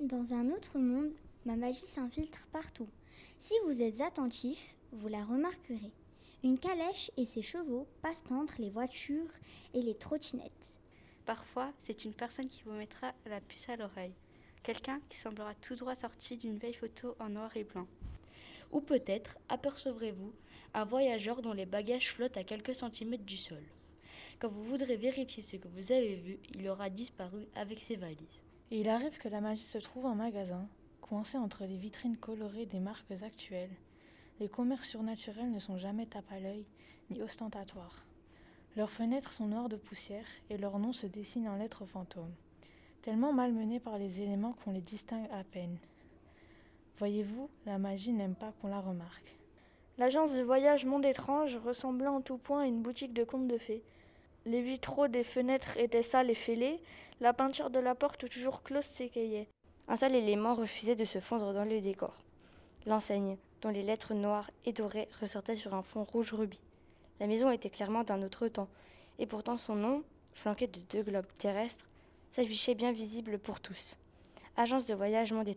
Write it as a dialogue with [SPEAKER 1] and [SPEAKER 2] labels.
[SPEAKER 1] Dans un autre monde, ma magie s'infiltre partout. Si vous êtes attentif, vous la remarquerez. Une calèche et ses chevaux passent entre les voitures et les trottinettes.
[SPEAKER 2] Parfois, c'est une personne qui vous mettra la puce à l'oreille. Quelqu'un qui semblera tout droit sorti d'une vieille photo en noir et blanc. Ou peut-être apercevrez-vous un voyageur dont les bagages flottent à quelques centimètres du sol. Quand vous voudrez vérifier ce que vous avez vu, il aura disparu avec ses valises.
[SPEAKER 3] Et il arrive que la magie se trouve en magasin, coincée entre les vitrines colorées des marques actuelles. Les commerces surnaturels ne sont jamais tape à l'œil ni ostentatoires. Leurs fenêtres sont noires de poussière et leurs noms se dessinent en lettres fantômes, tellement malmenés par les éléments qu'on les distingue à peine. Voyez-vous, la magie n'aime pas qu'on la remarque.
[SPEAKER 4] L'agence de voyage Monde étrange ressemblait en tout point à une boutique de contes de fées. Les vitraux des fenêtres étaient sales et fêlés, la peinture de la porte toujours close s'écayait.
[SPEAKER 2] Un seul élément refusait de se fondre dans le décor. L'enseigne, dont les lettres noires et dorées ressortaient sur un fond rouge rubis. La maison était clairement d'un autre temps, et pourtant son nom, flanqué de deux globes terrestres, s'affichait bien visible pour tous. Agence de voyage Monde.